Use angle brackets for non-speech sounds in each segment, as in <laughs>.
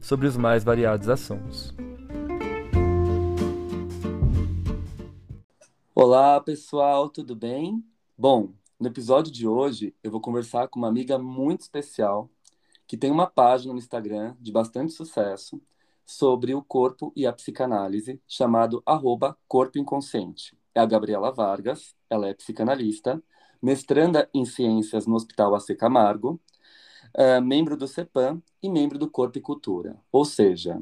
sobre os mais variados assuntos. Olá, pessoal, tudo bem? Bom, no episódio de hoje eu vou conversar com uma amiga muito especial que tem uma página no Instagram de bastante sucesso sobre o corpo e a psicanálise, chamado arroba Corpo Inconsciente. É a Gabriela Vargas, ela é psicanalista, mestranda em ciências no Hospital AC Camargo uh, membro do CEPAM e membro do Corpo e Cultura, ou seja,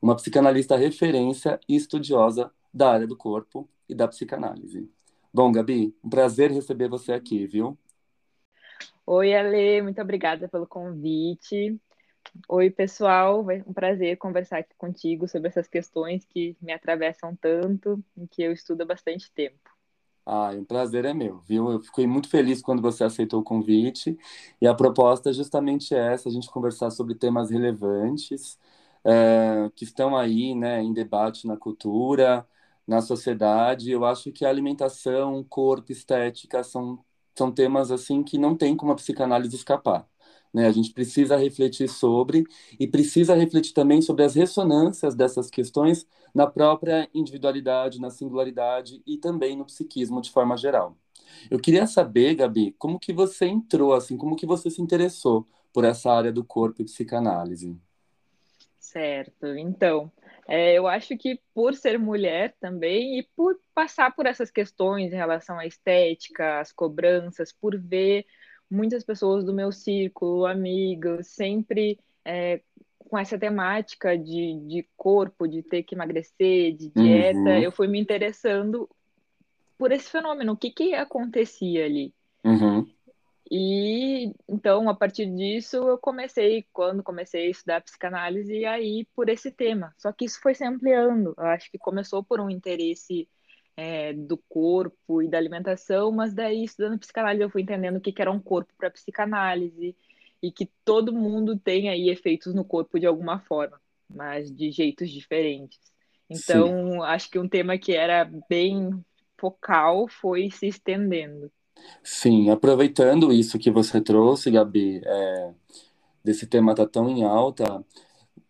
uma psicanalista referência e estudiosa da área do corpo e da psicanálise. Bom, Gabi, um prazer receber você aqui, viu? Oi, Ale, muito obrigada pelo convite. Oi, pessoal, é um prazer conversar aqui contigo sobre essas questões que me atravessam tanto e que eu estudo há bastante tempo. Ah, um prazer é meu, viu? Eu fiquei muito feliz quando você aceitou o convite. E a proposta é justamente essa, a gente conversar sobre temas relevantes, é, que estão aí, né, em debate na cultura, na sociedade. Eu acho que alimentação, corpo, estética são, são temas, assim, que não tem como a psicanálise escapar. Né? A gente precisa refletir sobre e precisa refletir também sobre as ressonâncias dessas questões na própria individualidade, na singularidade e também no psiquismo de forma geral. Eu queria saber, Gabi, como que você entrou, assim, como que você se interessou por essa área do corpo e psicanálise? Certo. Então, é, eu acho que por ser mulher também e por passar por essas questões em relação à estética, às cobranças, por ver muitas pessoas do meu círculo, amigos, sempre é, com essa temática de, de corpo, de ter que emagrecer, de dieta, uhum. eu fui me interessando por esse fenômeno, o que que acontecia ali. Uhum. E então, a partir disso, eu comecei, quando comecei a estudar psicanálise, aí por esse tema. Só que isso foi se ampliando. Eu acho que começou por um interesse é, do corpo e da alimentação, mas daí, estudando psicanálise, eu fui entendendo o que, que era um corpo para psicanálise, e que todo mundo tem aí efeitos no corpo de alguma forma, mas de jeitos diferentes. Então, Sim. acho que um tema que era bem focal foi se estendendo. Sim, aproveitando isso que você trouxe, Gabi, é, desse tema tá tão em alta,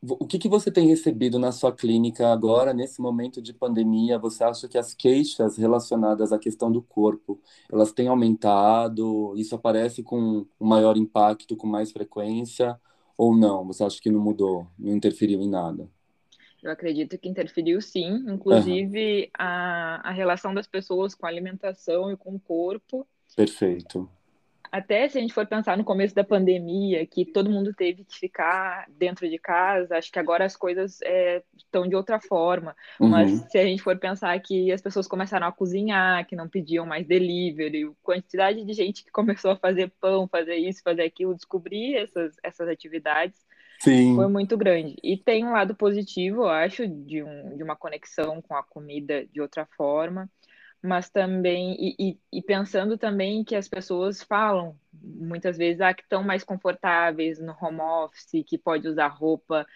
o que, que você tem recebido na sua clínica agora, nesse momento de pandemia? Você acha que as queixas relacionadas à questão do corpo, elas têm aumentado? Isso aparece com um maior impacto, com mais frequência? Ou não? Você acha que não mudou, não interferiu em nada? Eu acredito que interferiu sim, inclusive uhum. a, a relação das pessoas com a alimentação e com o corpo. Perfeito até se a gente for pensar no começo da pandemia, que todo mundo teve que ficar dentro de casa, acho que agora as coisas é, estão de outra forma. Uhum. Mas se a gente for pensar que as pessoas começaram a cozinhar, que não pediam mais delivery, quantidade de gente que <laughs> começou a fazer pão, fazer isso, fazer aquilo, descobrir essas, essas atividades. Sim. Foi muito grande. E tem um lado positivo, eu acho, de, um, de uma conexão com a comida de outra forma mas também e, e, e, pensando também que as pessoas falam muitas vezes ah, que estão mais confortáveis no home office, que pode usar roupa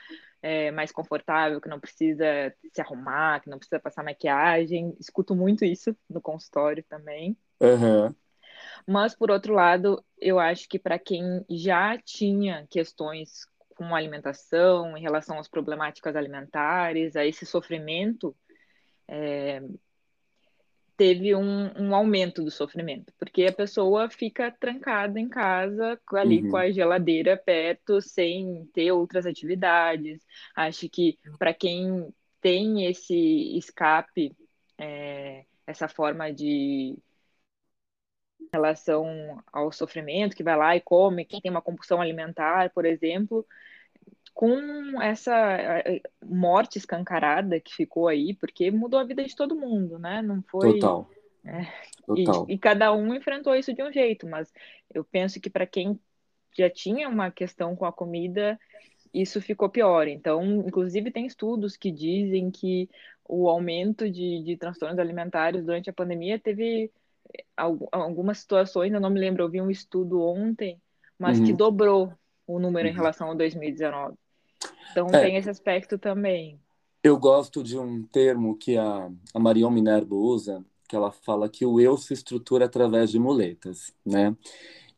é, mais confortável, que não precisa se arrumar, que não precisa passar maquiagem. Escuto muito isso no consultório também. Uhum. Mas por outro lado, eu acho que para quem já tinha questões com alimentação, em relação às problemáticas alimentares, a esse sofrimento é, teve um, um, aumento do sofrimento, porque a pessoa fica trancada em casa, ali uhum. com a geladeira perto, sem ter outras atividades. Acho que para quem tem esse escape, é, essa forma de relação ao sofrimento, que vai lá e come, quem tem uma compulsão alimentar, por exemplo, com essa morte escancarada que ficou aí, porque mudou a vida de todo mundo, né? Não foi. Total. É, Total. E, e, cada um enfrentou isso de um jeito, mas eu penso que para quem já tinha uma questão com a comida, isso ficou pior. Então, inclusive, tem estudos que dizem que o aumento de, de transtornos alimentares durante a pandemia teve algumas situações, eu não me lembro, eu vi um estudo ontem, mas uhum. que dobrou o número uhum. em relação a 2019. Então, é, tem esse aspecto também. Eu gosto de um termo que a, a Marion Minerva usa, que ela fala que o eu se estrutura através de muletas, né?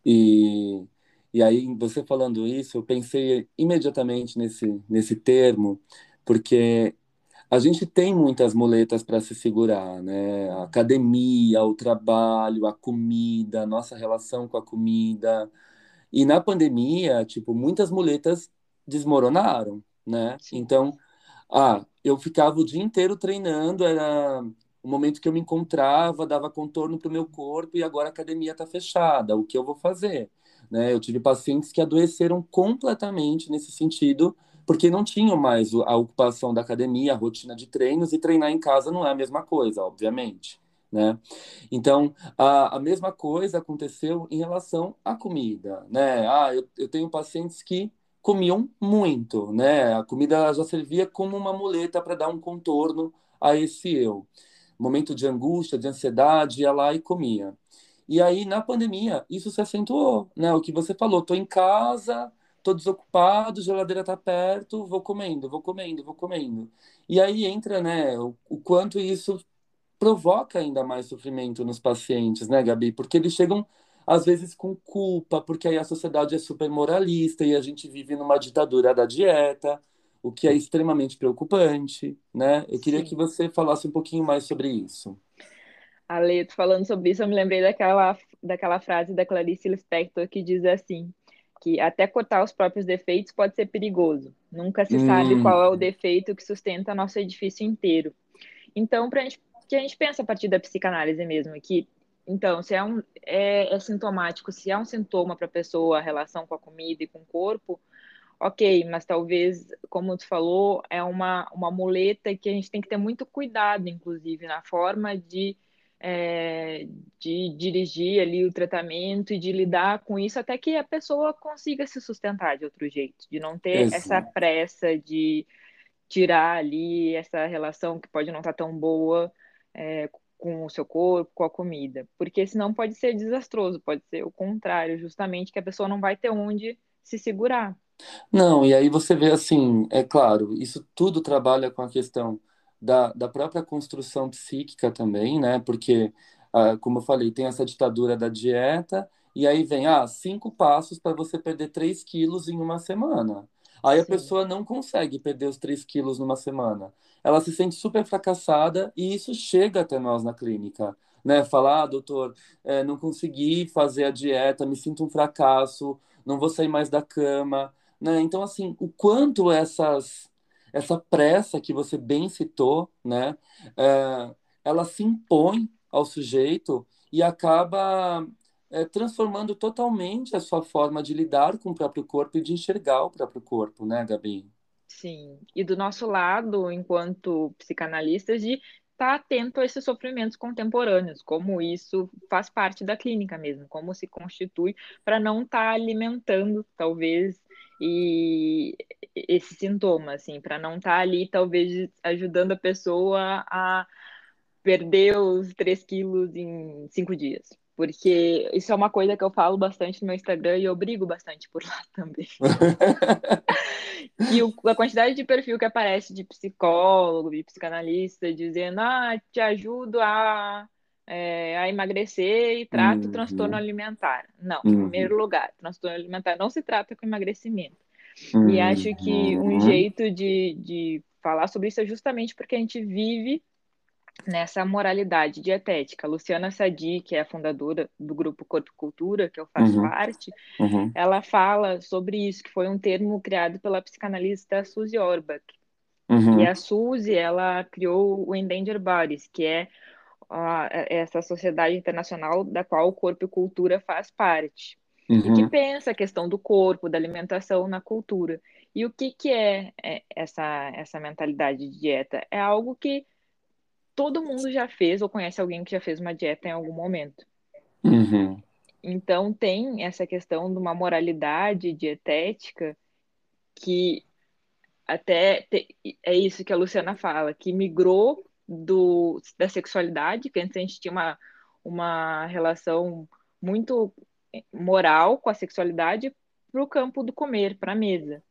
E e aí, você falando isso, eu pensei imediatamente nesse, nesse termo, porque a gente tem muitas muletas para se segurar, né? A academia, o trabalho, a comida, a nossa relação com a comida. E na pandemia, tipo, muitas muletas desmoronaram, né? Então, ah, eu ficava o dia inteiro treinando, era o momento que eu me encontrava, dava contorno para o meu corpo e agora a academia está fechada. O que eu vou fazer? Né? Eu tive pacientes que adoeceram completamente nesse sentido, porque não tinham mais a ocupação da academia, a rotina de treinos, e treinar em casa não é a mesma coisa, obviamente. Né? Então, a, a mesma coisa aconteceu em relação à comida. Né? Ah, eu, eu tenho pacientes que comiam muito, né? A comida já servia como uma muleta para dar um contorno a esse eu. Momento de angústia, de ansiedade, ia lá e comia. E aí, na pandemia, isso se acentuou, né? O que você falou, tô em casa, tô desocupado, geladeira tá perto, vou comendo, vou comendo, vou comendo. E aí entra, né, o, o quanto isso provoca ainda mais sofrimento nos pacientes, né, Gabi? Porque eles chegam às vezes com culpa, porque aí a sociedade é super moralista e a gente vive numa ditadura da dieta, o que é extremamente preocupante, né? Eu queria Sim. que você falasse um pouquinho mais sobre isso. Ale, falando sobre isso, eu me lembrei daquela, daquela frase da Clarice Lispector que diz assim, que até cortar os próprios defeitos pode ser perigoso. Nunca se hum. sabe qual é o defeito que sustenta nosso edifício inteiro. Então, para gente, que a gente pensa a partir da psicanálise mesmo, que então, se é, um, é, é sintomático, se é um sintoma para a pessoa a relação com a comida e com o corpo, ok, mas talvez, como tu falou, é uma, uma muleta que a gente tem que ter muito cuidado, inclusive, na forma de é, de dirigir ali o tratamento e de lidar com isso até que a pessoa consiga se sustentar de outro jeito, de não ter Exato. essa pressa de tirar ali essa relação que pode não estar tão boa é, com o seu corpo, com a comida, porque senão pode ser desastroso, pode ser o contrário, justamente que a pessoa não vai ter onde se segurar. Não, e aí você vê assim, é claro, isso tudo trabalha com a questão da, da própria construção psíquica também, né? Porque, ah, como eu falei, tem essa ditadura da dieta, e aí vem, ah, cinco passos para você perder 3 quilos em uma semana. Aí a pessoa não consegue perder os 3 quilos numa semana. Ela se sente super fracassada e isso chega até nós na clínica. Né? Falar, ah, doutor, é, não consegui fazer a dieta, me sinto um fracasso, não vou sair mais da cama. Né? Então, assim, o quanto essas essa pressa que você bem citou, né, é, ela se impõe ao sujeito e acaba é, transformando totalmente a sua forma de lidar com o próprio corpo e de enxergar o próprio corpo, né, Gabi? Sim, e do nosso lado, enquanto psicanalistas, de estar tá atento a esses sofrimentos contemporâneos, como isso faz parte da clínica mesmo, como se constitui para não estar tá alimentando, talvez, e esse sintoma, assim, para não estar tá ali, talvez, ajudando a pessoa a perder os 3 quilos em cinco dias. Porque isso é uma coisa que eu falo bastante no meu Instagram e eu brigo bastante por lá <laughs> também. e o, a quantidade de perfil que aparece de psicólogo, de psicanalista, dizendo, ah, te ajudo a é, a emagrecer e trata uhum. transtorno alimentar. Não, uhum. em primeiro lugar, transtorno alimentar não se trata com emagrecimento. Uhum. E acho que um jeito de, de falar sobre isso é justamente porque a gente vive nessa moralidade dietética. Luciana Sadi, que é a fundadora do grupo Corpo e Cultura, que eu faço uhum. parte, uhum. ela fala sobre isso, que foi um termo criado pela psicanalista Suzy Orbach. Uhum. E a Suzy, ela criou o Endangered Bodies, que é essa sociedade internacional da qual o corpo e cultura faz parte. E que uhum. pensa a questão do corpo, da alimentação na cultura. E o que, que é, é essa, essa mentalidade de dieta? É algo que todo mundo já fez ou conhece alguém que já fez uma dieta em algum momento. Uhum. Então tem essa questão de uma moralidade dietética que até te, é isso que a Luciana fala, que migrou do, da sexualidade, que antes a gente tinha uma, uma relação muito moral com a sexualidade, para o campo do comer, para a mesa.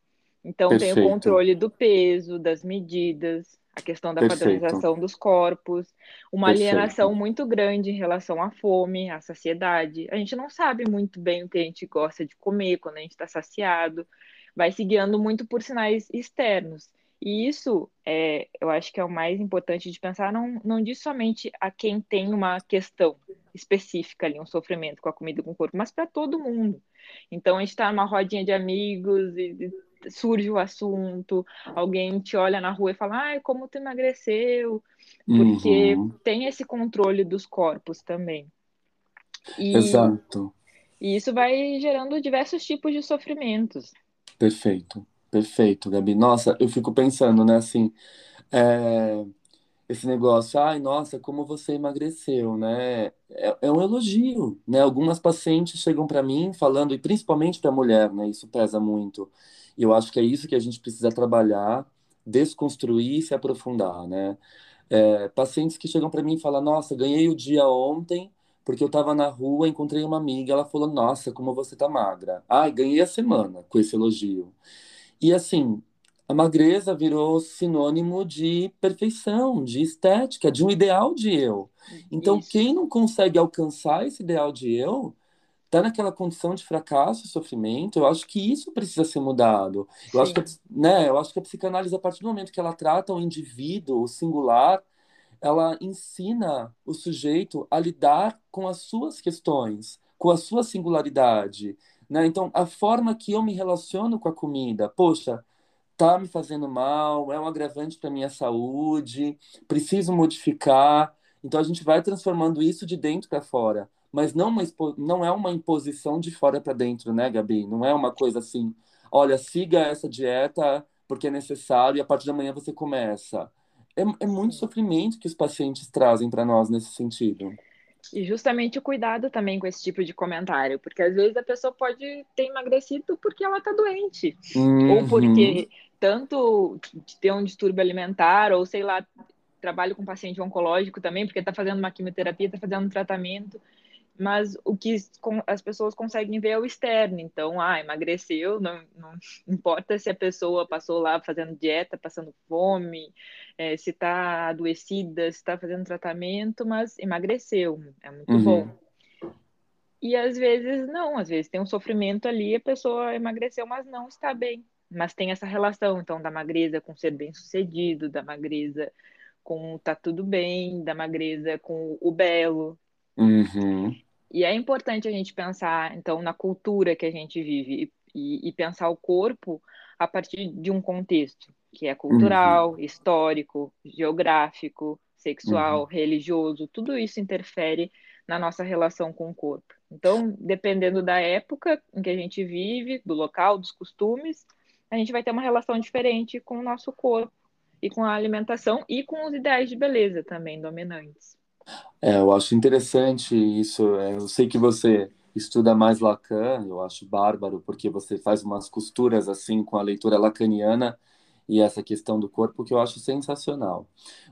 Então Perfeito. tem o controle do peso, das medidas, a questão da Perfeito. padronização dos corpos, uma Perfeito. alienação muito grande em relação à fome, à saciedade. A gente não sabe muito bem o que a gente gosta de comer quando a gente está saciado, vai se guiando muito por sinais externos. E isso, é, eu acho que é o mais importante de pensar, não, não diz somente a quem tem uma questão específica ali, um sofrimento com a comida e com o corpo, mas para todo mundo. Então, a gente está numa rodinha de amigos e surge o assunto, alguém te olha na rua e fala, ai, como tu emagreceu? Porque uhum. tem esse controle dos corpos também. E, Exato. E isso vai gerando diversos tipos de sofrimentos. Perfeito, perfeito, Gabi. Nossa, eu fico pensando, né, assim, é, esse negócio, ai, nossa, como você emagreceu, né? É, é um elogio, né? Algumas pacientes chegam para mim falando, e principalmente para mulher, né? Isso pesa muito. E eu acho que é isso que a gente precisa trabalhar, desconstruir e se aprofundar, né? É, pacientes que chegam para mim e falam, nossa, ganhei o dia ontem porque eu estava na rua, encontrei uma amiga, ela falou, nossa, como você tá magra. Ai, ganhei a semana com esse elogio. E assim, a magreza virou sinônimo de perfeição, de estética, de um ideal de eu. Então, Isso. quem não consegue alcançar esse ideal de eu, está naquela condição de fracasso e sofrimento, eu acho que isso precisa ser mudado. Eu acho, que, né, eu acho que a psicanálise, a partir do momento que ela trata o indivíduo, o singular, ela ensina o sujeito a lidar com as suas questões, com a sua singularidade. Né? Então, a forma que eu me relaciono com a comida, poxa, tá me fazendo mal, é um agravante para minha saúde, preciso modificar. Então, a gente vai transformando isso de dentro para fora mas não, uma, não é uma imposição de fora para dentro, né, Gabi? Não é uma coisa assim, olha, siga essa dieta porque é necessário e a partir da manhã você começa. É, é muito sofrimento que os pacientes trazem para nós nesse sentido. E justamente o cuidado também com esse tipo de comentário, porque às vezes a pessoa pode ter emagrecido porque ela está doente, uhum. ou porque tanto ter um distúrbio alimentar, ou sei lá, trabalho com paciente oncológico também, porque está fazendo uma quimioterapia, está fazendo um tratamento, mas o que as pessoas conseguem ver é o externo. Então, ah, emagreceu, não, não <laughs> importa se a pessoa passou lá fazendo dieta, passando fome, é, se está adoecida, se está fazendo tratamento, mas emagreceu, é muito uhum. bom. E às vezes não, às vezes tem um sofrimento ali, a pessoa emagreceu, mas não está bem. Mas tem essa relação, então, da magreza com ser bem-sucedido, da magreza com tá tudo bem, da magreza com o belo, Uhum. E é importante a gente pensar, então, na cultura que a gente vive e, e pensar o corpo a partir de um contexto que é cultural, uhum. histórico, geográfico, sexual, uhum. religioso, tudo isso interfere na nossa relação com o corpo. Então, dependendo da época em que a gente vive, do local, dos costumes, a gente vai ter uma relação diferente com o nosso corpo e com a alimentação e com os ideais de beleza também dominantes. É, eu acho interessante isso. É, eu sei que você estuda mais Lacan, eu acho bárbaro, porque você faz umas costuras assim com a leitura lacaniana e essa questão do corpo que eu acho sensacional.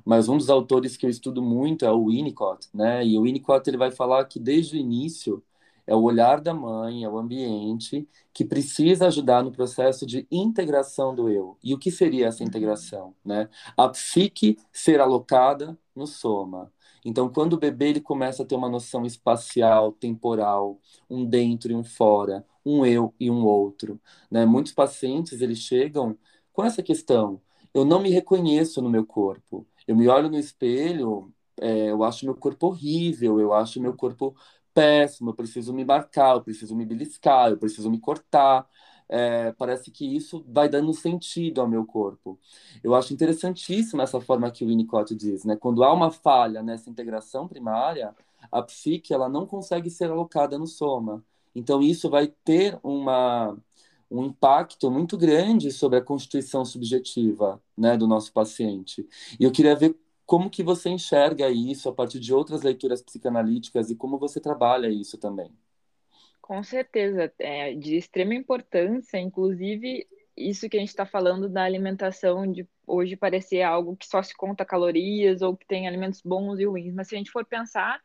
Mas um dos autores que eu estudo muito é o Winnicott, né? E o Winnicott ele vai falar que desde o início é o olhar da mãe, é o ambiente que precisa ajudar no processo de integração do eu. E o que seria essa integração, né? A psique ser alocada no soma então, quando o bebê ele começa a ter uma noção espacial, temporal, um dentro e um fora, um eu e um outro, né? Muitos pacientes eles chegam com essa questão: eu não me reconheço no meu corpo. Eu me olho no espelho, é, eu acho meu corpo horrível, eu acho meu corpo péssimo, eu preciso me marcar, eu preciso me beliscar, eu preciso me cortar é, parece que isso vai dando sentido ao meu corpo. Eu acho interessantíssima essa forma que o Winnicott diz, né? Quando há uma falha nessa integração primária, a psique ela não consegue ser alocada no soma. Então isso vai ter uma um impacto muito grande sobre a constituição subjetiva, né, do nosso paciente. E eu queria ver como que você enxerga isso a partir de outras leituras psicanalíticas e como você trabalha isso também. Com certeza, é de extrema importância, inclusive isso que a gente está falando da alimentação de hoje parecer algo que só se conta calorias ou que tem alimentos bons e ruins, mas se a gente for pensar,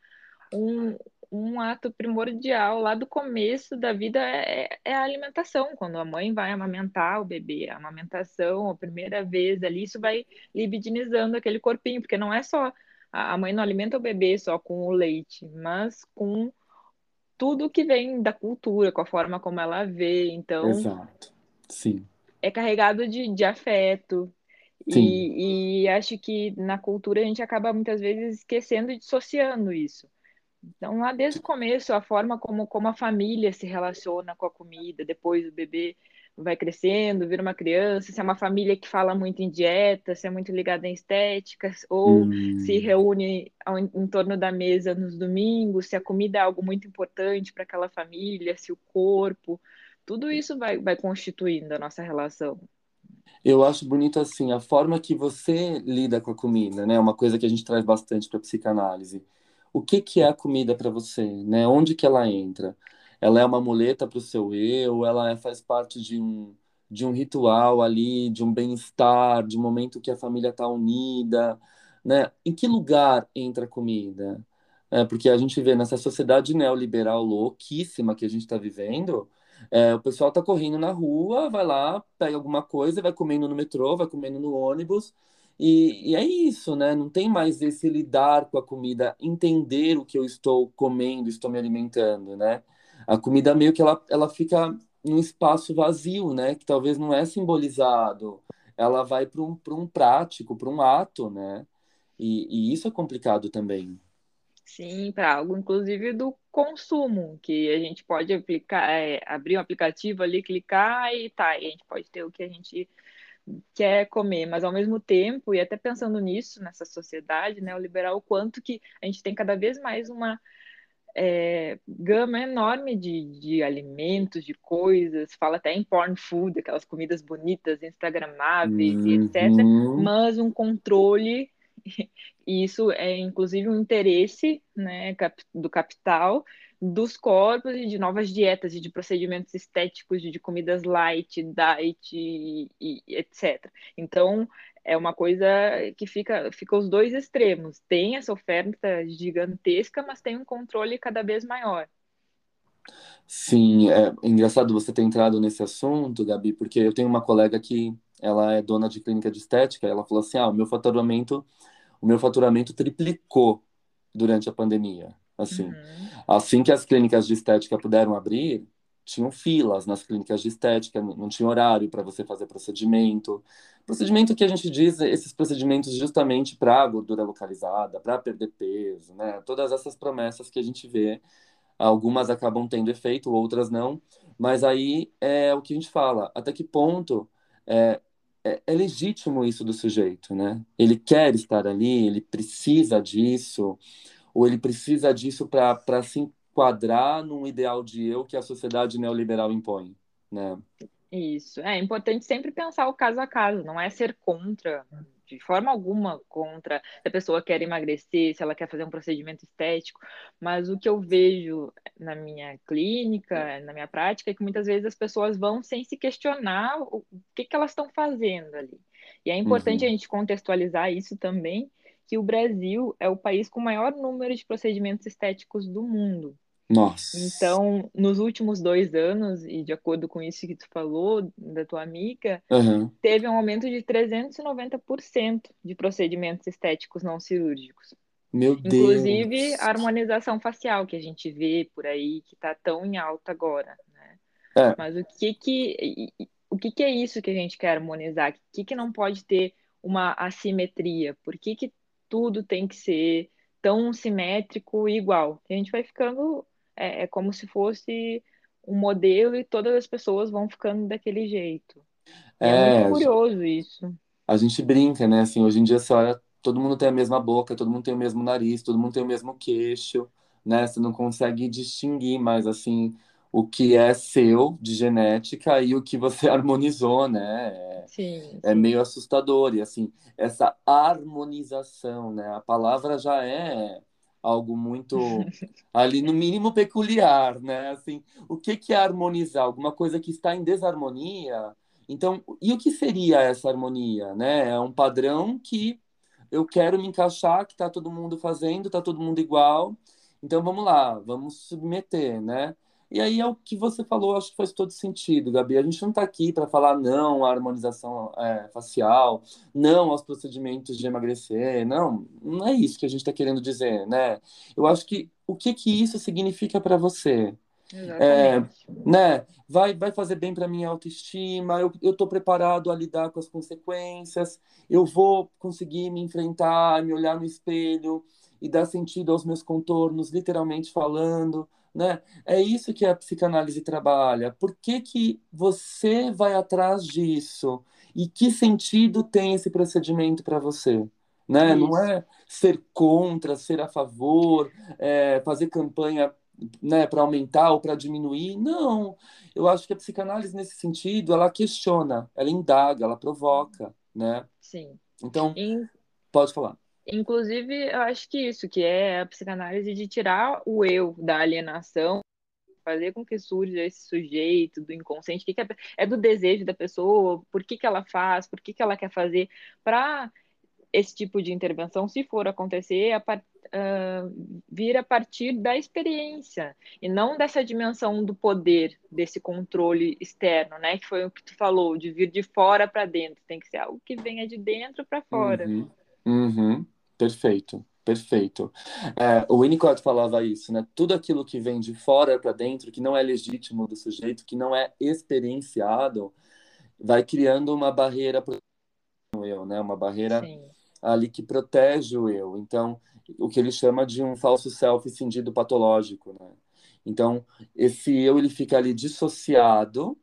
um, um ato primordial lá do começo da vida é, é, a alimentação. Quando a mãe vai amamentar o bebê, a amamentação, a primeira vez ali, isso vai libidinizando aquele corpinho, porque não é só a mãe não alimenta o bebê só com o leite, mas com tudo que vem da cultura, com a forma como ela vê. Então, Exato. Sim. É carregado de, de afeto. E, e acho que na cultura a gente acaba muitas vezes esquecendo e dissociando isso. Então, lá desde o começo, a forma como, como a família se relaciona com a comida, depois o bebê vai crescendo, vira uma criança, se é uma família que fala muito em dieta, se é muito ligada em estéticas, ou hum. se reúne ao, em torno da mesa nos domingos, se a comida é algo muito importante para aquela família, se o corpo, tudo isso vai, vai constituindo a nossa relação. Eu acho bonito assim a forma que você lida com a comida, né? Uma coisa que a gente traz bastante para psicanálise o que, que é a comida para você, né? Onde que ela entra? Ela é uma muleta para o seu eu? Ela é, faz parte de um, de um ritual ali, de um bem-estar, de um momento que a família está unida, né? Em que lugar entra a comida? É, porque a gente vê nessa sociedade neoliberal louquíssima que a gente está vivendo, é, o pessoal está correndo na rua, vai lá, pega alguma coisa, vai comendo no metrô, vai comendo no ônibus, e, e, é isso, né? Não tem mais esse lidar com a comida, entender o que eu estou comendo, estou me alimentando, né? A comida meio que ela, ela fica num espaço vazio, né? Que talvez não é simbolizado. Ela vai para um, um prático, para um ato, né? E, e isso é complicado também. Sim, para algo, inclusive, do consumo, que a gente pode aplicar, é, abrir um aplicativo ali, clicar e tá, e a gente pode ter o que a gente quer comer, mas ao mesmo tempo, e até pensando nisso, nessa sociedade neoliberal, o quanto que a gente tem cada vez mais uma é, gama enorme de, de alimentos, de coisas, fala até em porn food, aquelas comidas bonitas, instagramáveis uhum. e etc., mas um controle, e isso é inclusive um interesse né, do capital dos corpos e de novas dietas e de procedimentos estéticos, de comidas light, diet e, e etc. Então, é uma coisa que fica, fica os dois extremos. Tem essa oferta gigantesca, mas tem um controle cada vez maior. Sim, é engraçado você ter entrado nesse assunto, Gabi, porque eu tenho uma colega que ela é dona de clínica de estética, ela falou assim: "Ah, o meu faturamento, o meu faturamento triplicou durante a pandemia". Assim, uhum. assim que as clínicas de estética puderam abrir, tinham filas nas clínicas de estética, não tinha horário para você fazer procedimento. Procedimento que a gente diz, esses procedimentos justamente para gordura localizada, para perder peso, né? Todas essas promessas que a gente vê, algumas acabam tendo efeito, outras não. Mas aí é o que a gente fala, até que ponto é, é, é legítimo isso do sujeito, né? Ele quer estar ali, ele precisa disso ou ele precisa disso para se enquadrar num ideal de eu que a sociedade neoliberal impõe, né? Isso. É importante sempre pensar o caso a caso, não é ser contra, de forma alguma contra se a pessoa quer emagrecer, se ela quer fazer um procedimento estético, mas o que eu vejo na minha clínica, na minha prática, é que muitas vezes as pessoas vão sem se questionar o que, que elas estão fazendo ali. E é importante uhum. a gente contextualizar isso também, que o Brasil é o país com o maior número de procedimentos estéticos do mundo. Nossa. Então, nos últimos dois anos, e de acordo com isso que tu falou, da tua amiga, uhum. teve um aumento de 390% de procedimentos estéticos não cirúrgicos. Meu Deus! Inclusive a harmonização facial que a gente vê por aí, que está tão em alta agora. Né? É. Mas o que que, o que que é isso que a gente quer harmonizar? O que que não pode ter uma assimetria? Por que que tudo tem que ser tão simétrico e igual. A gente vai ficando, é, é como se fosse um modelo e todas as pessoas vão ficando daquele jeito. É, é muito curioso isso. A gente brinca, né? Assim, hoje em dia você olha, todo mundo tem a mesma boca, todo mundo tem o mesmo nariz, todo mundo tem o mesmo queixo, né? Você não consegue distinguir mais, assim, o que é seu de genética e o que você <laughs> harmonizou, né? É, sim, é meio assustador e assim essa harmonização, né? A palavra já é algo muito ali no mínimo peculiar, né? Assim, o que que é harmonizar? Alguma coisa que está em desarmonia? Então, e o que seria essa harmonia, né? É um padrão que eu quero me encaixar, que está todo mundo fazendo, está todo mundo igual. Então vamos lá, vamos submeter, né? E aí é o que você falou, acho que faz todo sentido, Gabi. A gente não está aqui para falar não à harmonização é, facial, não aos procedimentos de emagrecer, não, não é isso que a gente está querendo dizer, né? Eu acho que o que que isso significa para você? É, né? Vai, vai fazer bem para minha autoestima. Eu estou preparado a lidar com as consequências. Eu vou conseguir me enfrentar, me olhar no espelho e dar sentido aos meus contornos, literalmente falando né? É isso que a psicanálise trabalha. Por que, que você vai atrás disso? E que sentido tem esse procedimento para você? Né? Não é ser contra, ser a favor, é, fazer campanha né, para aumentar ou para diminuir. Não. Eu acho que a psicanálise, nesse sentido, ela questiona, ela indaga, ela provoca. Né? Sim. Então, pode falar. Inclusive, eu acho que isso, que é a psicanálise de tirar o eu da alienação, fazer com que surja esse sujeito do inconsciente, que, que é, é, do desejo da pessoa, por que, que ela faz, por que, que ela quer fazer, para esse tipo de intervenção, se for acontecer, a, uh, vir a partir da experiência, e não dessa dimensão do poder, desse controle externo, né? Que foi o que tu falou, de vir de fora para dentro, tem que ser algo que venha de dentro para fora. Uhum. Uhum. Perfeito, perfeito. É, o Winnicott falava isso, né? Tudo aquilo que vem de fora para dentro, que não é legítimo do sujeito, que não é experienciado, vai criando uma barreira para o eu, né? Uma barreira Sim. ali que protege o eu. Então, o que ele chama de um falso self cindido patológico, né? Então, esse eu ele fica ali dissociado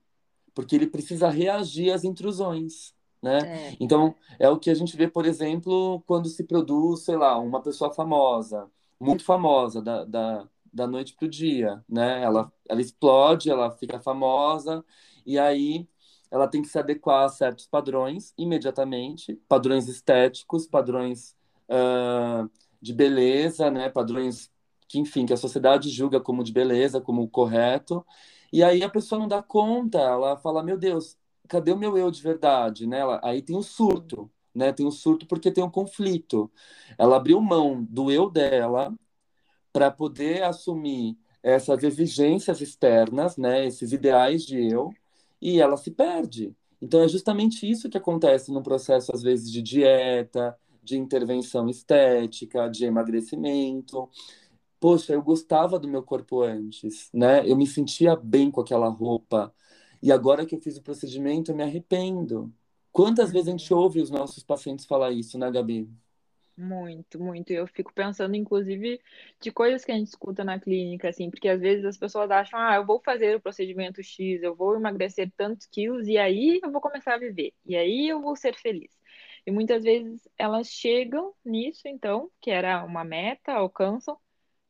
porque ele precisa reagir às intrusões né? É. Então, é o que a gente vê, por exemplo, quando se produz, sei lá, uma pessoa famosa, muito famosa, da, da, da noite para o dia, né? Ela, ela explode, ela fica famosa, e aí ela tem que se adequar a certos padrões imediatamente, padrões estéticos, padrões uh, de beleza, né? Padrões que, enfim, que a sociedade julga como de beleza, como correto, e aí a pessoa não dá conta, ela fala, meu Deus, cadê o meu eu de verdade, né? Ela, aí tem o surto, né? Tem o surto porque tem um conflito. Ela abriu mão do eu dela para poder assumir essas exigências externas, né? Esses ideais de eu, e ela se perde. Então é justamente isso que acontece no processo às vezes de dieta, de intervenção estética, de emagrecimento. Poxa, eu gostava do meu corpo antes, né? Eu me sentia bem com aquela roupa, e agora que eu fiz o procedimento, eu me arrependo. Quantas vezes a gente ouve os nossos pacientes falar isso, né, Gabi? Muito, muito. Eu fico pensando, inclusive, de coisas que a gente escuta na clínica, assim, porque às vezes as pessoas acham, ah, eu vou fazer o procedimento X, eu vou emagrecer tantos quilos e aí eu vou começar a viver, e aí eu vou ser feliz. E muitas vezes elas chegam nisso, então, que era uma meta, alcançam,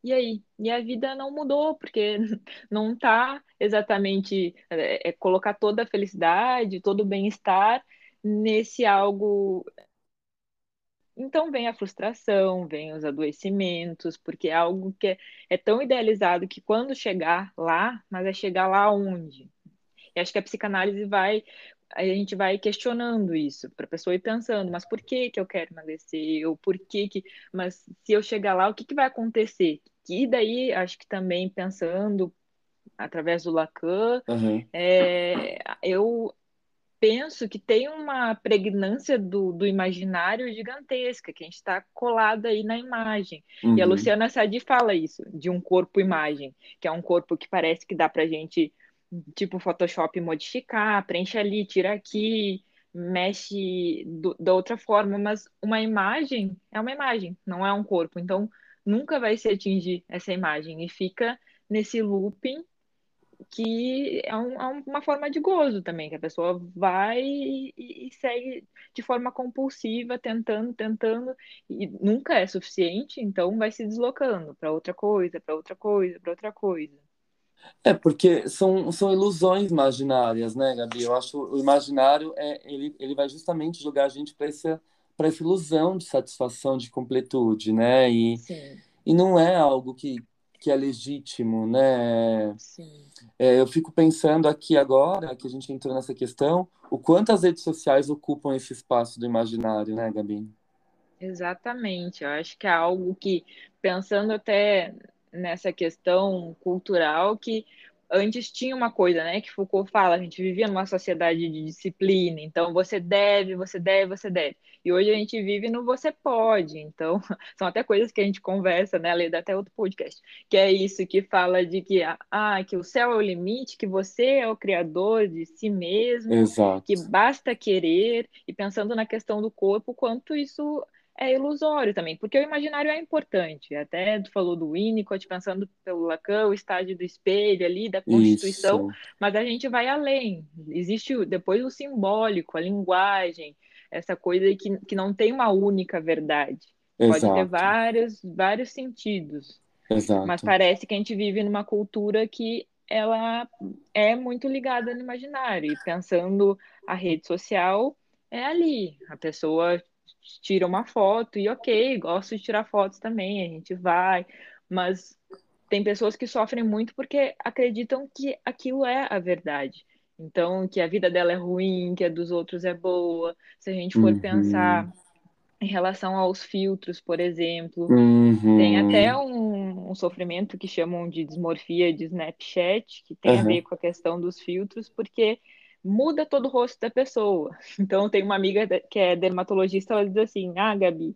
e aí? E a vida não mudou, porque <laughs> não está exatamente é, é, colocar toda a felicidade, todo o bem-estar nesse algo. Então vem a frustração, vem os adoecimentos, porque é algo que é, é tão idealizado que quando chegar lá, mas é chegar lá onde? E acho que a psicanálise vai a gente vai questionando isso para a pessoa ir pensando, mas por que que eu quero emagrecer? Ou por que que, mas se eu chegar lá, o que que vai acontecer? E daí, acho que também pensando através do Lacan, uhum. é, eu penso que tem uma pregnância do, do imaginário gigantesca, que a gente está colado aí na imagem. Uhum. E a uhum. Luciana Sadi fala isso, de um corpo-imagem, que é um corpo que parece que dá para a gente, tipo Photoshop, modificar, preenche ali, tira aqui, mexe do, da outra forma, mas uma imagem é uma imagem, não é um corpo. Então, nunca vai se atingir essa imagem e fica nesse looping que é, um, é uma forma de gozo também, que a pessoa vai e, segue de forma compulsiva, tentando, tentando, e nunca é suficiente, então vai se deslocando para outra coisa, para outra coisa, para outra coisa. É, porque são, são ilusões imaginárias, né, Gabi? Eu acho o imaginário, é, ele, ele vai justamente jogar a gente para essa para essa ilusão de satisfação, de completude, né? E, e não é algo que, que é legítimo, né? Sim. É, eu fico pensando aqui agora, que a gente entrou nessa questão, o quanto as redes sociais ocupam esse espaço do imaginário, né, Gabi? Exatamente. Eu acho que é algo que, pensando até nessa questão cultural, que antes tinha uma coisa, né, que Foucault fala, a gente vivia numa sociedade de disciplina, então você deve, você deve, você deve. E hoje a gente vive no você pode. Então, <laughs> são até coisas que a gente conversa, né, Lê, até outro podcast, que é isso que fala de que ah, que o céu é o limite, que você é o criador de si mesmo, Exato. que basta querer, e pensando na questão do corpo, quanto isso é ilusório também, porque o imaginário é importante. Até tu falou do Winnicott, pensando pelo Lacan, o estágio do espelho ali, da Constituição, Isso. mas a gente vai além. Existe depois o simbólico, a linguagem, essa coisa que, que não tem uma única verdade. Exato. Pode ter vários, vários sentidos. Exato. Mas parece que a gente vive numa cultura que ela é muito ligada no imaginário. E pensando a rede social, é ali. A pessoa tira uma foto e ok, gosto de tirar fotos também, a gente vai, mas tem pessoas que sofrem muito porque acreditam que aquilo é a verdade. Então, que a vida dela é ruim, que a dos outros é boa. Se a gente for uhum. pensar em relação aos filtros, por exemplo, uhum. tem até um, um, sofrimento que chamam de dismorfia de Snapchat, que tem uhum. a ver com a questão dos filtros, porque muda todo o rosto da pessoa. <laughs> Então, tem uma amiga que é dermatologista, ela diz assim: Ah, Gabi,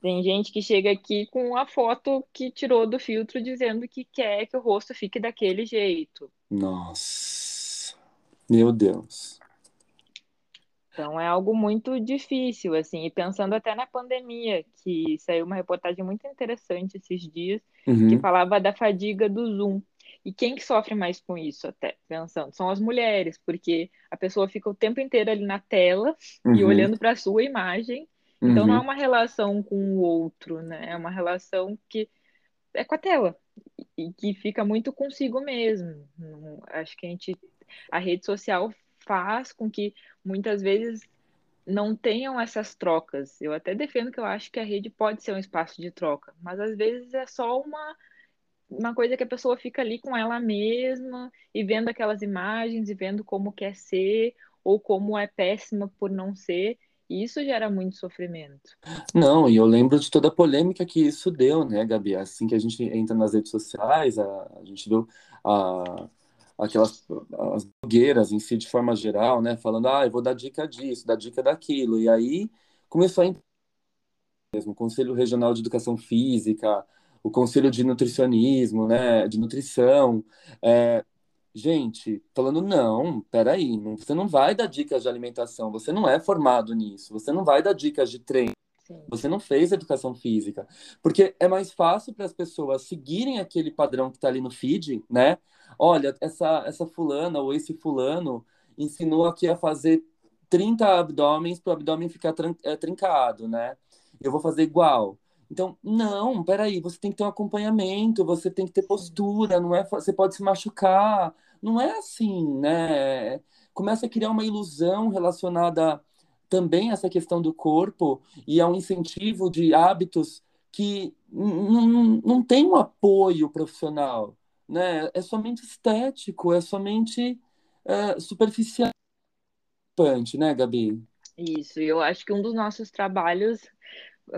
tem gente que chega aqui com a foto que tirou do filtro dizendo que quer que o rosto fique daquele jeito. Nossa, meu Deus. Então é algo muito difícil, assim, e pensando até na pandemia, que saiu uma reportagem muito interessante esses dias, uhum. que falava da fadiga do Zoom. E quem que sofre mais com isso, até pensando? São as mulheres, porque a pessoa fica o tempo inteiro ali na tela uhum. e olhando para a sua imagem. Então uhum. não é uma relação com o outro, né? É uma relação que é com a tela e que fica muito consigo mesmo. Acho que a gente, a rede social faz com que muitas vezes não tenham essas trocas. Eu até defendo que eu acho que a rede pode ser um espaço de troca, mas às vezes é só uma uma coisa que a pessoa fica ali com ela mesma e vendo aquelas imagens e vendo como quer ser ou como é péssima por não ser. E isso gera muito sofrimento. Não, e eu lembro de toda a polêmica que isso deu, né, Gabi? Assim que a gente entra nas redes sociais, a, a gente viu a, aquelas as blogueiras em si, de forma geral, né, falando, ah, eu vou dar dica disso, dar dica daquilo. E aí começou a mesmo, Conselho Regional de Educação Física, o Conselho de Nutricionismo, né, de Nutrição. É, gente, falando, não, peraí, não, você não vai dar dicas de alimentação, você não é formado nisso, você não vai dar dicas de treino. Sim. Você não fez educação física. Porque é mais fácil para as pessoas seguirem aquele padrão que está ali no feed, né? Olha, essa, essa fulana ou esse fulano ensinou aqui a fazer 30 abdômenes para o abdômen ficar é, trincado, né? Eu vou fazer igual. Então, não, peraí, você tem que ter um acompanhamento, você tem que ter postura, não é, você pode se machucar, não é assim, né? Começa a criar uma ilusão relacionada também a essa questão do corpo e a um incentivo de hábitos que não tem um apoio profissional, né? É somente estético, é somente é, superficial, né, Gabi? Isso, eu acho que um dos nossos trabalhos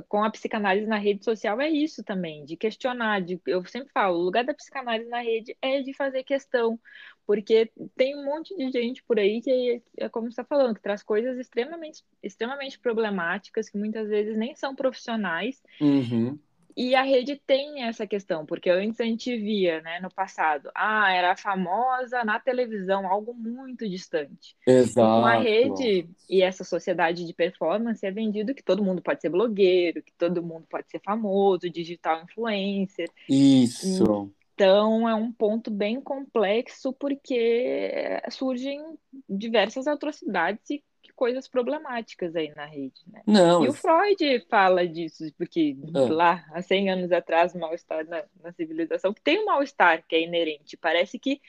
com a psicanálise na rede social é isso também, de questionar. De, eu sempre falo, o lugar da psicanálise na rede é de fazer questão, porque tem um monte de gente por aí que é, é como está falando, que traz coisas extremamente, extremamente problemáticas, que muitas vezes nem são profissionais. Uhum. E a rede tem essa questão, porque antes a gente via, né, no passado, ah, era famosa na televisão, algo muito distante. Exato. Com a rede e essa sociedade de performance é vendido que todo mundo pode ser blogueiro, que todo mundo pode ser famoso, digital influencer. Isso. Então é um ponto bem complexo porque surgem diversas atrocidades e coisas problemáticas aí na rede, né? Não, e o Freud fala disso, porque é. lá, há 100 anos atrás, mal-estar na, na, civilização, que tem um mal-estar que é inerente. Parece que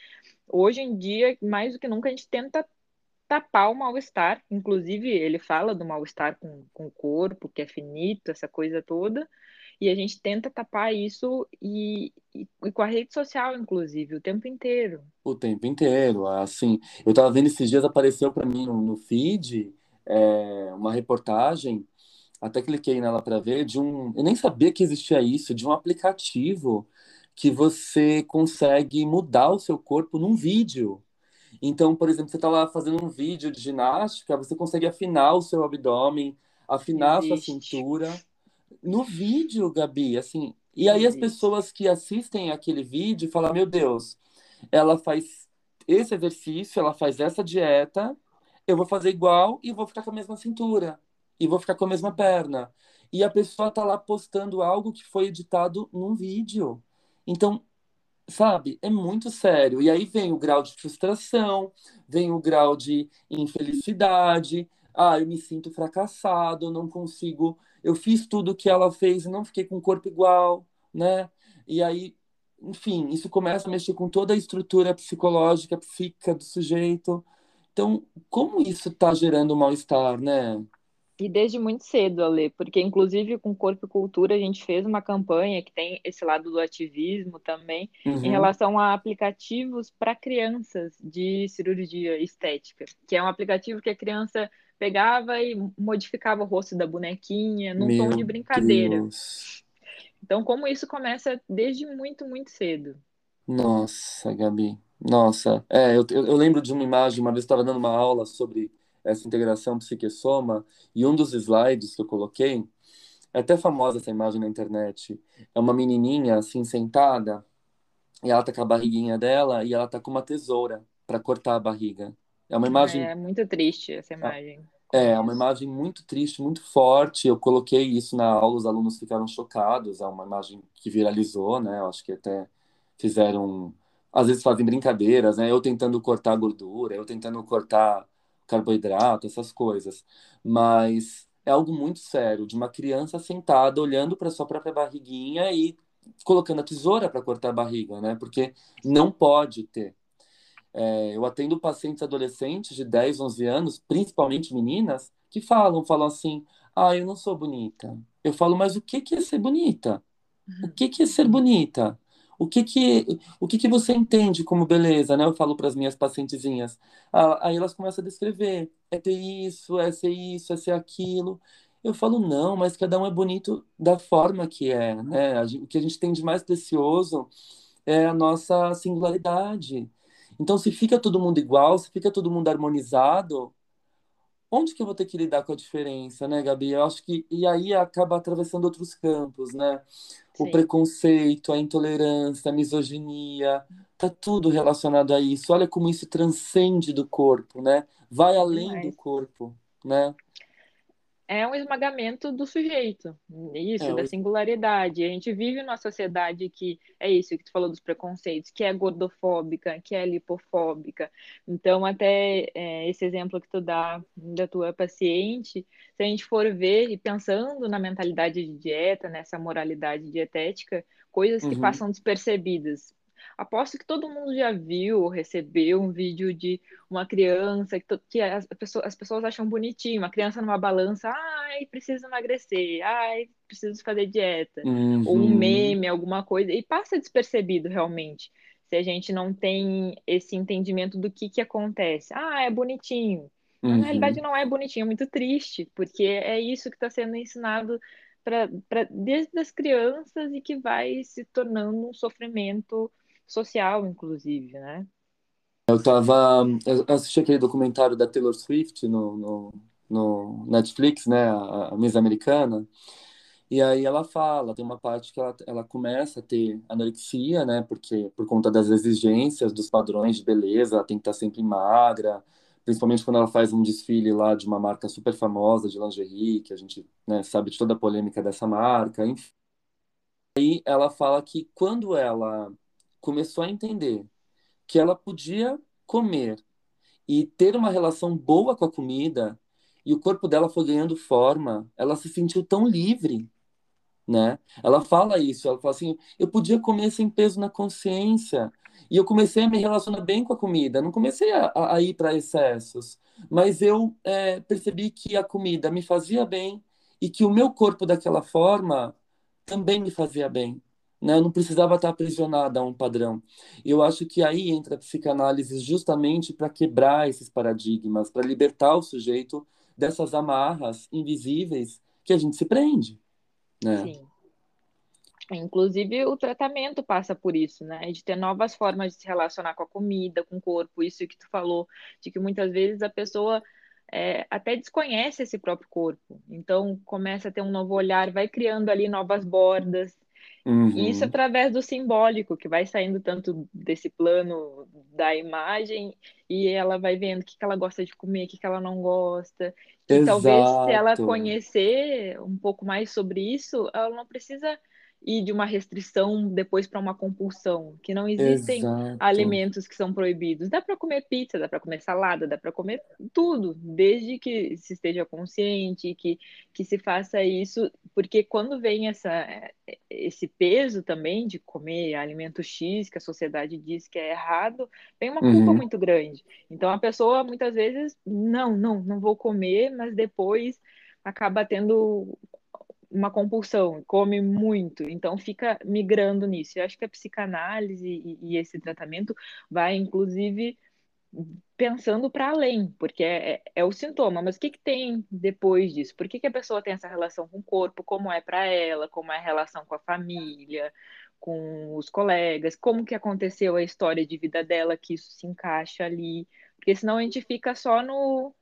hoje em dia, mais do que nunca, a gente tenta tapar o mal-estar. Inclusive, ele fala do mal-estar com, com o corpo, que é finito, essa coisa toda. E a gente tenta tapar isso e, e, e, com a rede social, inclusive, o tempo inteiro. O tempo inteiro. Assim, eu estava vendo esses dias, apareceu para mim no, no feed é, uma reportagem, até cliquei nela para ver, de um. Eu nem sabia que existia isso, de um aplicativo que você consegue mudar o seu corpo num vídeo. Então, por exemplo, você está lá fazendo um vídeo de ginástica, você consegue afinar o seu abdômen, afinar Existe. a sua cintura. No vídeo, Gabi, assim. E aí as pessoas que assistem aquele vídeo falam, meu Deus, ela faz esse exercício, ela faz essa dieta, eu vou fazer igual e vou ficar com a mesma cintura. E vou ficar com a mesma perna. E a pessoa está lá postando algo que foi editado num vídeo. Então, sabe, é muito sério. E aí vem o grau de frustração, vem o grau de infelicidade. Ah, eu me sinto fracassado, não consigo. Eu fiz tudo o que ela fez e não fiquei com o corpo igual, né? E aí, enfim, isso começa a mexer com toda a estrutura psicológica, psíquica do sujeito. Então, como isso está gerando mal-estar, né? E desde muito cedo, Ale, porque inclusive com Corpo e Cultura a gente fez uma campanha que tem esse lado do ativismo também, uhum. em relação a aplicativos para crianças de cirurgia estética, que é um aplicativo que a criança pegava e modificava o rosto da bonequinha num Meu tom de brincadeira. Deus. Então, como isso começa desde muito, muito cedo. Nossa, Gabi. Nossa, é, eu, eu lembro de uma imagem, uma vez estava dando uma aula sobre essa integração psique-soma, e um dos slides que eu coloquei, é até famosa essa imagem na internet, é uma menininha assim sentada, e ela tá com a barriguinha dela, e ela tá com uma tesoura para cortar a barriga. É uma imagem... É muito triste essa imagem. É, é uma imagem muito triste, muito forte. Eu coloquei isso na aula, os alunos ficaram chocados. É uma imagem que viralizou, né? Eu acho que até fizeram. Às vezes fazem brincadeiras, né? Eu tentando cortar gordura, eu tentando cortar carboidrato, essas coisas. Mas é algo muito sério, de uma criança sentada olhando para sua própria barriguinha e colocando a tesoura para cortar a barriga, né? Porque não pode ter. É, eu atendo pacientes adolescentes de 10, 11 anos, principalmente meninas, que falam, falam assim: "Ah, eu não sou bonita". Eu falo: "Mas o que que é ser bonita? O que que é ser bonita?" o que que, o que que você entende como beleza, né? Eu falo para as minhas pacientezinhas. Ah, aí elas começam a descrever. É ter isso, é ser isso, é ser aquilo. Eu falo, não, mas cada um é bonito da forma que é, né? O que a gente tem de mais precioso é a nossa singularidade. Então, se fica todo mundo igual, se fica todo mundo harmonizado, onde que eu vou ter que lidar com a diferença, né, Gabi? Eu acho que e aí acaba atravessando outros campos, né? O Sim. preconceito, a intolerância, a misoginia, tá tudo relacionado a isso. Olha como isso transcende do corpo, né? Vai além do corpo, né? É um esmagamento do sujeito, isso, é, da singularidade. A gente vive numa sociedade que é isso que tu falou dos preconceitos, que é gordofóbica, que é lipofóbica. Então, até é, esse exemplo que tu dá da tua paciente, se a gente for ver e pensando na mentalidade de dieta, nessa moralidade dietética, coisas que uhum. passam despercebidas. Aposto que todo mundo já viu ou recebeu um vídeo de uma criança que, que as, pessoas, as pessoas acham bonitinho, uma criança numa balança, ai, preciso emagrecer, ai, preciso fazer dieta, uhum. ou um meme, alguma coisa, e passa despercebido realmente, se a gente não tem esse entendimento do que, que acontece. Ah, é bonitinho. Uhum. Na realidade não é bonitinho, é muito triste, porque é isso que está sendo ensinado para desde as crianças e que vai se tornando um sofrimento social, inclusive, né? Eu tava. Eu assisti aquele documentário da Taylor Swift no, no, no Netflix, né? A, Miss Americana. E aí ela fala, tem uma parte que ela, ela começa a ter anorexia, né? Porque por conta das exigências, dos padrões de beleza, ela tem que estar sempre magra, principalmente quando ela faz um desfile lá de uma marca super famosa de lingerie, que a gente né, sabe de toda a polêmica dessa marca, enfim. Aí ela fala que quando ela começou a entender que ela podia comer e ter uma relação boa com a comida, e o corpo dela foi ganhando forma, ela se sentiu tão livre, né? Ela fala isso, ela fala assim, eu podia comer sem peso na consciência, e eu comecei a me relacionar bem com a comida, não comecei a, a ir para excessos, mas eu é, percebi que a comida me fazia bem e que o meu corpo daquela forma também me fazia bem. Né? Eu não precisava estar aprisionada a um padrão. Eu acho que aí entra a psicanálise justamente para quebrar esses paradigmas, para libertar o sujeito dessas amarras invisíveis que a gente se prende. Né? Sim. Inclusive, o tratamento passa por isso, né? De ter novas formas de se relacionar com a comida, com o corpo, isso que tu falou, de que muitas vezes a pessoa é, até desconhece esse próprio corpo. Então, começa a ter um novo olhar, vai criando ali novas bordas. Uhum. E isso através do simbólico, que vai saindo tanto desse plano da imagem, e ela vai vendo o que, que ela gosta de comer, o que, que ela não gosta. E Exato. talvez, se ela conhecer um pouco mais sobre isso, ela não precisa e de uma restrição depois para uma compulsão, que não existem Exato. alimentos que são proibidos. Dá para comer pizza, dá para comer salada, dá para comer tudo, desde que se esteja consciente, que, que se faça isso, porque quando vem essa, esse peso também de comer alimento X, que a sociedade diz que é errado, vem uma culpa uhum. muito grande. Então a pessoa muitas vezes, não, não, não vou comer, mas depois acaba tendo uma compulsão, come muito, então fica migrando nisso. Eu acho que a psicanálise e, e esse tratamento vai, inclusive, pensando para além, porque é, é, é, o sintoma, mas o que, que tem depois disso? Por que, que a pessoa tem essa relação com o corpo? Como é para ela? Como é a relação com a família? com os colegas, como que aconteceu a história de vida dela, que isso se encaixa ali, porque senão a gente fica só no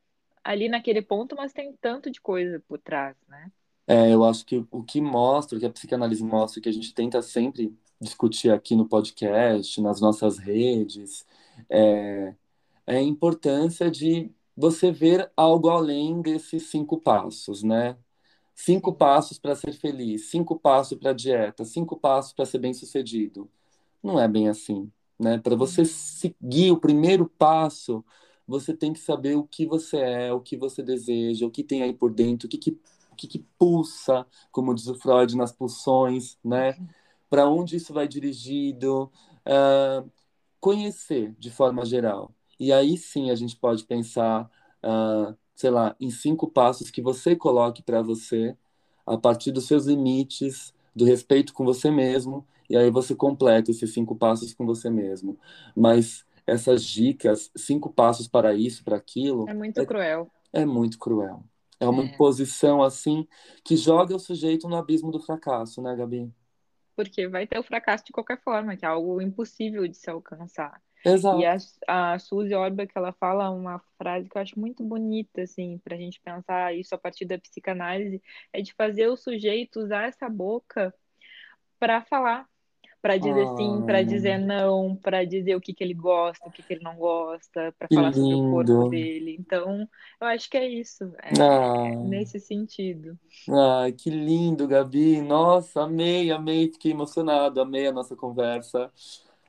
ali naquele ponto, mas tem tanto de coisa por trás, né? É, eu acho que o que mostra, o que a psicanálise mostra, que a gente tenta sempre discutir aqui no podcast, nas nossas redes, é, é a importância de você ver algo além desses cinco passos, né? Cinco passos para ser feliz, cinco passos para dieta, cinco passos para ser bem-sucedido. Não é bem assim, né? Para você seguir o primeiro passo, você tem que saber o que você é, o que você deseja, o que tem aí por dentro, o que, que que, que pulsa, como diz o Freud, nas pulsões, né? Para onde isso vai dirigido, uh, conhecer de forma geral. E aí sim a gente pode pensar, uh, sei lá, em cinco passos que você coloque para você, a partir dos seus limites, do respeito com você mesmo, e aí você completa esses cinco passos com você mesmo. Mas essas dicas, cinco passos para isso, para aquilo. É muito é, cruel. É muito cruel. É uma é. imposição assim que joga o sujeito no abismo do fracasso, né, Gabi? Porque vai ter o fracasso de qualquer forma, que é algo impossível de se alcançar. Exato. E a, a Suzy Orbach, ela fala uma frase que eu acho muito bonita, assim, para a gente pensar isso a partir da psicanálise, é de fazer o sujeito usar essa boca para falar, para dizer ah, sim, para dizer não, para dizer o que, que ele gosta, o que, que ele não gosta, para falar lindo. sobre o corpo dele. Então, eu acho que é isso, é, ah. nesse sentido. Ai, que lindo, Gabi. Nossa, amei, amei, fiquei emocionado, amei a nossa conversa.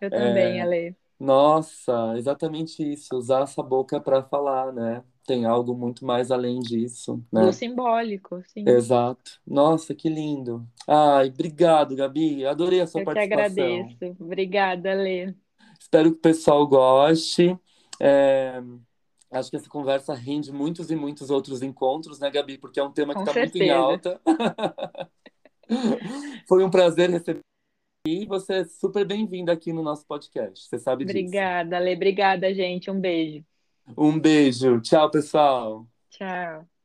Eu também, é... Ale. Nossa, exatamente isso, usar essa boca para falar, né? Tem algo muito mais além disso, né? Do simbólico, sim. Exato. Nossa, que lindo. Ai, obrigado, Gabi. Adorei a sua Eu participação. Eu que agradeço. Obrigada, Lê. Espero que o pessoal goste. É... Acho que essa conversa rende muitos e muitos outros encontros, né, Gabi? Porque é um tema que está muito em alta. <laughs> Foi um prazer receber e você é super bem-vinda aqui no nosso podcast. Você sabe disso. Obrigada, Ale. Obrigada, gente. Um beijo. Um beijo. Tchau, pessoal. Tchau.